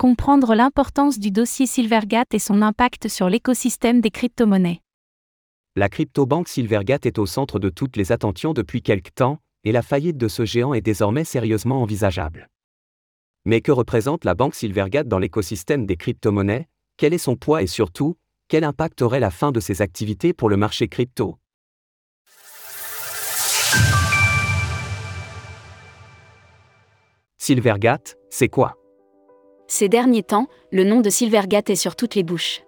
Comprendre l'importance du dossier Silvergate et son impact sur l'écosystème des crypto-monnaies. La crypto-banque Silvergate est au centre de toutes les attentions depuis quelque temps, et la faillite de ce géant est désormais sérieusement envisageable. Mais que représente la banque Silvergate dans l'écosystème des crypto-monnaies? Quel est son poids et surtout, quel impact aurait la fin de ses activités pour le marché crypto? Silvergate, c'est quoi? Ces derniers temps, le nom de Silvergate est sur toutes les bouches.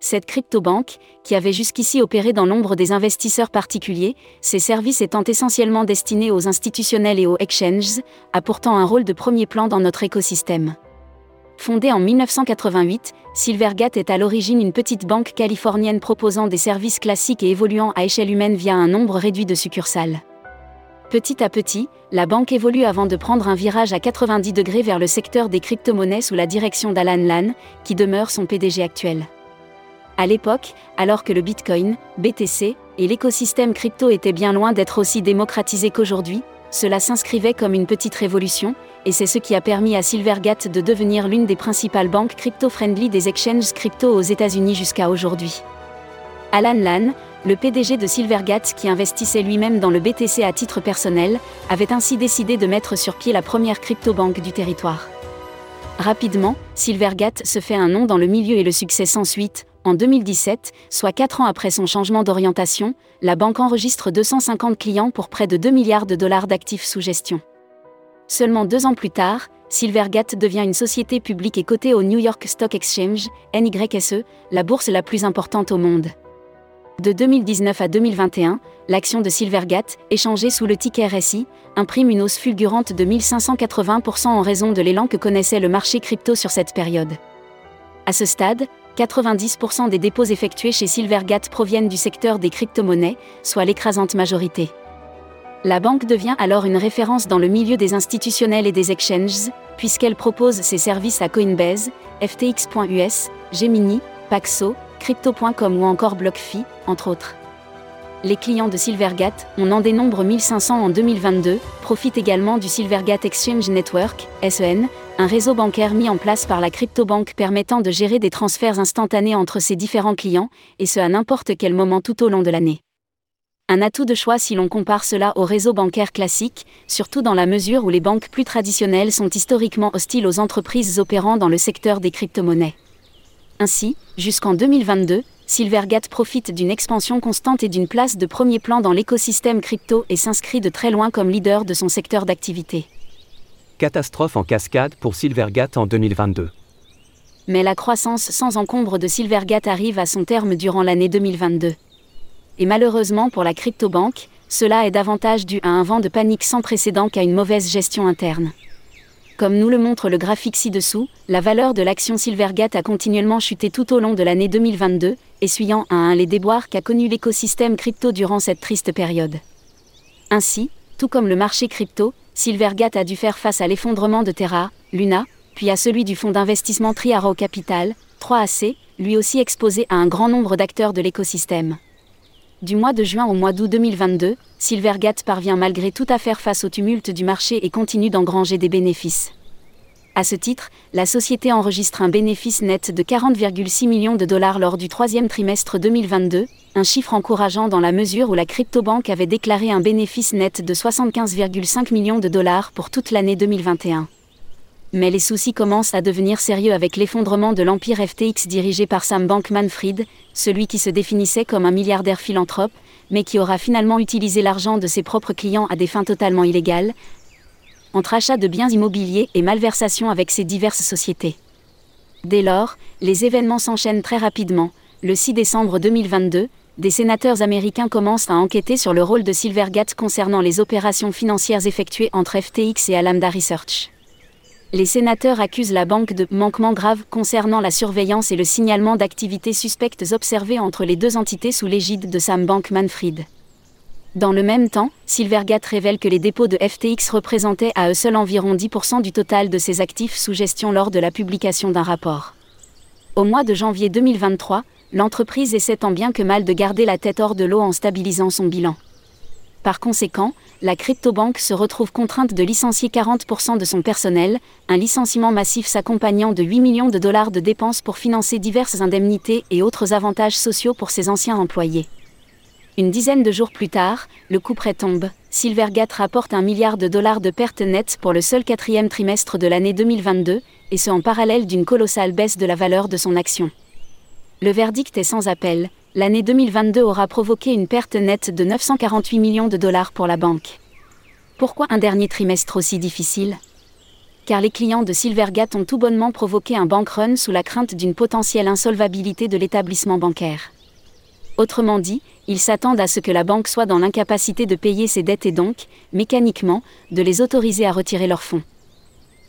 Cette crypto-banque, qui avait jusqu'ici opéré dans l'ombre des investisseurs particuliers, ses services étant essentiellement destinés aux institutionnels et aux exchanges, a pourtant un rôle de premier plan dans notre écosystème. Fondée en 1988, Silvergate est à l'origine une petite banque californienne proposant des services classiques et évoluant à échelle humaine via un nombre réduit de succursales. Petit à petit, la banque évolue avant de prendre un virage à 90 degrés vers le secteur des crypto-monnaies sous la direction d'Alan Lan, qui demeure son PDG actuel. À l'époque, alors que le Bitcoin, BTC, et l'écosystème crypto étaient bien loin d'être aussi démocratisés qu'aujourd'hui, cela s'inscrivait comme une petite révolution, et c'est ce qui a permis à Silvergate de devenir l'une des principales banques crypto-friendly des exchanges crypto aux États-Unis jusqu'à aujourd'hui. Alan Lan, le PDG de Silvergate qui investissait lui-même dans le BTC à titre personnel, avait ainsi décidé de mettre sur pied la première crypto-banque du territoire. Rapidement, Silvergate se fait un nom dans le milieu et le succès s'ensuite. En 2017, soit 4 ans après son changement d'orientation, la banque enregistre 250 clients pour près de 2 milliards de dollars d'actifs sous gestion. Seulement deux ans plus tard, Silvergate devient une société publique et cotée au New York Stock Exchange, NYSE, la bourse la plus importante au monde. De 2019 à 2021, l'action de Silvergate, échangée sous le ticker RSI, imprime une hausse fulgurante de 1580% en raison de l'élan que connaissait le marché crypto sur cette période. À ce stade, 90% des dépôts effectués chez Silvergate proviennent du secteur des crypto-monnaies, soit l'écrasante majorité. La banque devient alors une référence dans le milieu des institutionnels et des exchanges, puisqu'elle propose ses services à Coinbase, FTX.us, Gemini, Paxo, Crypto.com ou encore BlockFi, entre autres. Les clients de Silvergate, on en dénombre 1500 en 2022, profitent également du Silvergate Exchange Network, SEN, un réseau bancaire mis en place par la crypto-banque permettant de gérer des transferts instantanés entre ses différents clients, et ce à n'importe quel moment tout au long de l'année. Un atout de choix si l'on compare cela au réseau bancaire classique, surtout dans la mesure où les banques plus traditionnelles sont historiquement hostiles aux entreprises opérant dans le secteur des crypto-monnaies. Ainsi, jusqu'en 2022, Silvergate profite d'une expansion constante et d'une place de premier plan dans l'écosystème crypto et s'inscrit de très loin comme leader de son secteur d'activité. Catastrophe en cascade pour Silvergate en 2022. Mais la croissance sans encombre de Silvergate arrive à son terme durant l'année 2022. Et malheureusement pour la crypto-banque, cela est davantage dû à un vent de panique sans précédent qu'à une mauvaise gestion interne. Comme nous le montre le graphique ci-dessous, la valeur de l'action Silvergate a continuellement chuté tout au long de l'année 2022, essuyant à un les déboires qu'a connu l'écosystème crypto durant cette triste période. Ainsi, tout comme le marché crypto, Silvergate a dû faire face à l'effondrement de Terra, Luna, puis à celui du fonds d'investissement Triaro Capital, 3AC, lui aussi exposé à un grand nombre d'acteurs de l'écosystème. Du mois de juin au mois d'août 2022, Silvergate parvient malgré tout à faire face au tumulte du marché et continue d'engranger des bénéfices. À ce titre, la société enregistre un bénéfice net de 40,6 millions de dollars lors du troisième trimestre 2022, un chiffre encourageant dans la mesure où la cryptobanque avait déclaré un bénéfice net de 75,5 millions de dollars pour toute l'année 2021 mais les soucis commencent à devenir sérieux avec l'effondrement de l'empire FTX dirigé par Sam Bankman-Fried, celui qui se définissait comme un milliardaire philanthrope, mais qui aura finalement utilisé l'argent de ses propres clients à des fins totalement illégales, entre achat de biens immobiliers et malversation avec ses diverses sociétés. Dès lors, les événements s'enchaînent très rapidement. Le 6 décembre 2022, des sénateurs américains commencent à enquêter sur le rôle de Silvergate concernant les opérations financières effectuées entre FTX et Alameda Research les sénateurs accusent la banque de manquements graves concernant la surveillance et le signalement d'activités suspectes observées entre les deux entités sous l'égide de Sam Bankman-Fried. Dans le même temps, Silvergate révèle que les dépôts de FTX représentaient à eux seuls environ 10% du total de ses actifs sous gestion lors de la publication d'un rapport. Au mois de janvier 2023, l'entreprise essaie tant bien que mal de garder la tête hors de l'eau en stabilisant son bilan. Par conséquent, la cryptobanque se retrouve contrainte de licencier 40% de son personnel, un licenciement massif s'accompagnant de 8 millions de dollars de dépenses pour financer diverses indemnités et autres avantages sociaux pour ses anciens employés. Une dizaine de jours plus tard, le coup près tombe. Silvergate rapporte un milliard de dollars de pertes nettes pour le seul quatrième trimestre de l'année 2022, et ce en parallèle d'une colossale baisse de la valeur de son action. Le verdict est sans appel, l'année 2022 aura provoqué une perte nette de 948 millions de dollars pour la banque. Pourquoi un dernier trimestre aussi difficile? Car les clients de Silvergate ont tout bonnement provoqué un bank run sous la crainte d'une potentielle insolvabilité de l'établissement bancaire. Autrement dit, ils s'attendent à ce que la banque soit dans l'incapacité de payer ses dettes et donc, mécaniquement, de les autoriser à retirer leurs fonds.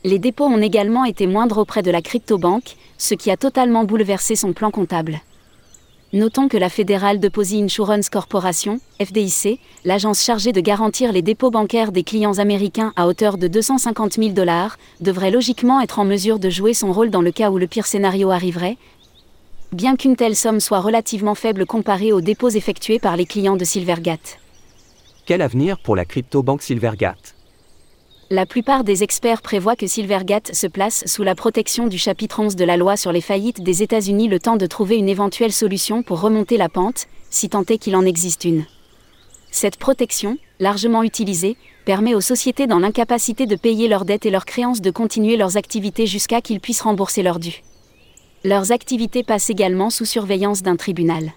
Les dépôts ont également été moindres auprès de la cryptobanque, ce qui a totalement bouleversé son plan comptable. Notons que la Federal Deposit Insurance Corporation, FDIC, l'agence chargée de garantir les dépôts bancaires des clients américains à hauteur de 250 000 dollars, devrait logiquement être en mesure de jouer son rôle dans le cas où le pire scénario arriverait, bien qu'une telle somme soit relativement faible comparée aux dépôts effectués par les clients de Silvergate. Quel avenir pour la crypto-banque Silvergate? La plupart des experts prévoient que Silvergate se place sous la protection du chapitre 11 de la loi sur les faillites des États-Unis le temps de trouver une éventuelle solution pour remonter la pente, si tant est qu'il en existe une. Cette protection, largement utilisée, permet aux sociétés dans l'incapacité de payer leurs dettes et leurs créances de continuer leurs activités jusqu'à qu'ils puissent rembourser leurs dûs. Leurs activités passent également sous surveillance d'un tribunal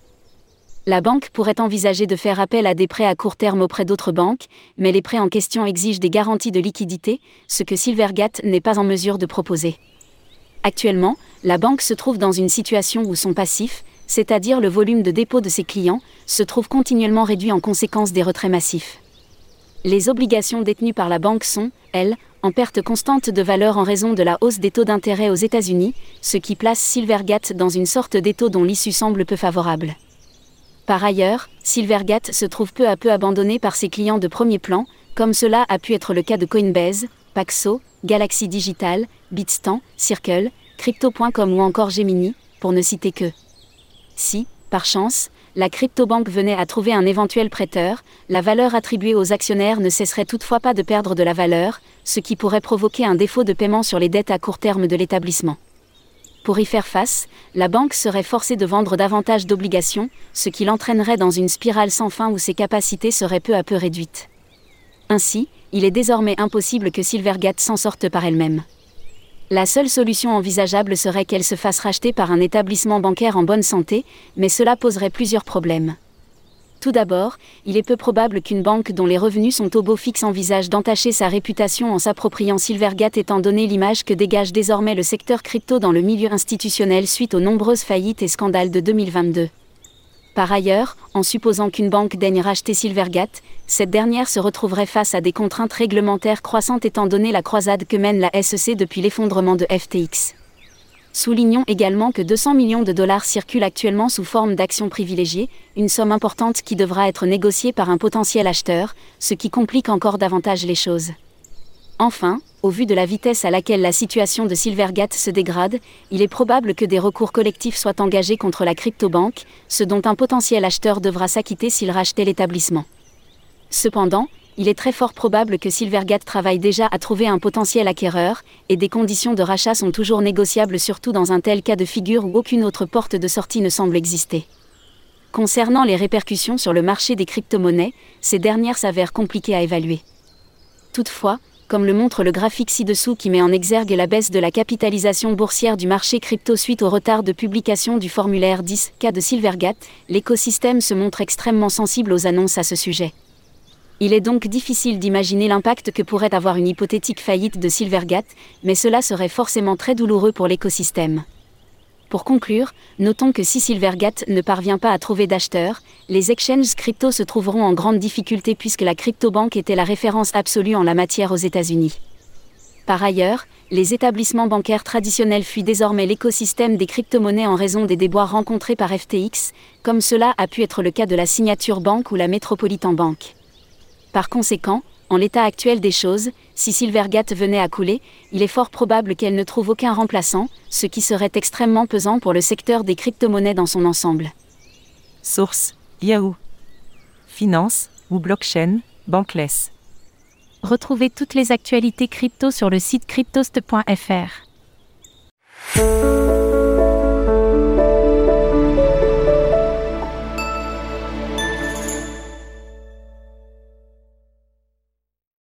la banque pourrait envisager de faire appel à des prêts à court terme auprès d'autres banques, mais les prêts en question exigent des garanties de liquidité, ce que Silvergate n'est pas en mesure de proposer. Actuellement, la banque se trouve dans une situation où son passif, c'est-à-dire le volume de dépôt de ses clients, se trouve continuellement réduit en conséquence des retraits massifs. Les obligations détenues par la banque sont, elles, en perte constante de valeur en raison de la hausse des taux d'intérêt aux États-Unis, ce qui place Silvergate dans une sorte d'étau dont l'issue semble peu favorable. Par ailleurs, Silvergate se trouve peu à peu abandonné par ses clients de premier plan, comme cela a pu être le cas de Coinbase, Paxo, Galaxy Digital, Bitstamp, Circle, Crypto.com ou encore Gemini, pour ne citer que. Si, par chance, la cryptobanque venait à trouver un éventuel prêteur, la valeur attribuée aux actionnaires ne cesserait toutefois pas de perdre de la valeur, ce qui pourrait provoquer un défaut de paiement sur les dettes à court terme de l'établissement. Pour y faire face, la banque serait forcée de vendre davantage d'obligations, ce qui l'entraînerait dans une spirale sans fin où ses capacités seraient peu à peu réduites. Ainsi, il est désormais impossible que Silvergate s'en sorte par elle-même. La seule solution envisageable serait qu'elle se fasse racheter par un établissement bancaire en bonne santé, mais cela poserait plusieurs problèmes. Tout d'abord, il est peu probable qu'une banque dont les revenus sont au beau fixe envisage d'entacher sa réputation en s'appropriant Silvergate étant donné l'image que dégage désormais le secteur crypto dans le milieu institutionnel suite aux nombreuses faillites et scandales de 2022. Par ailleurs, en supposant qu'une banque daigne racheter Silvergate, cette dernière se retrouverait face à des contraintes réglementaires croissantes étant donné la croisade que mène la SEC depuis l'effondrement de FTX. Soulignons également que 200 millions de dollars circulent actuellement sous forme d'actions privilégiées, une somme importante qui devra être négociée par un potentiel acheteur, ce qui complique encore davantage les choses. Enfin, au vu de la vitesse à laquelle la situation de Silvergate se dégrade, il est probable que des recours collectifs soient engagés contre la cryptobanque, ce dont un potentiel acheteur devra s'acquitter s'il rachetait l'établissement. Cependant, il est très fort probable que Silvergate travaille déjà à trouver un potentiel acquéreur, et des conditions de rachat sont toujours négociables surtout dans un tel cas de figure où aucune autre porte de sortie ne semble exister. Concernant les répercussions sur le marché des crypto-monnaies, ces dernières s'avèrent compliquées à évaluer. Toutefois, comme le montre le graphique ci-dessous qui met en exergue la baisse de la capitalisation boursière du marché crypto suite au retard de publication du formulaire 10K de Silvergate, l'écosystème se montre extrêmement sensible aux annonces à ce sujet. Il est donc difficile d'imaginer l'impact que pourrait avoir une hypothétique faillite de Silvergate, mais cela serait forcément très douloureux pour l'écosystème. Pour conclure, notons que si Silvergate ne parvient pas à trouver d'acheteurs, les exchanges crypto se trouveront en grande difficulté puisque la cryptobanque était la référence absolue en la matière aux États-Unis. Par ailleurs, les établissements bancaires traditionnels fuient désormais l'écosystème des crypto-monnaies en raison des déboires rencontrés par FTX, comme cela a pu être le cas de la Signature Bank ou la Metropolitan Bank. Par conséquent, en l'état actuel des choses, si Silvergate venait à couler, il est fort probable qu'elle ne trouve aucun remplaçant, ce qui serait extrêmement pesant pour le secteur des crypto-monnaies dans son ensemble. Source Yahoo. Finance ou blockchain Bankless. Retrouvez toutes les actualités crypto sur le site cryptost.fr.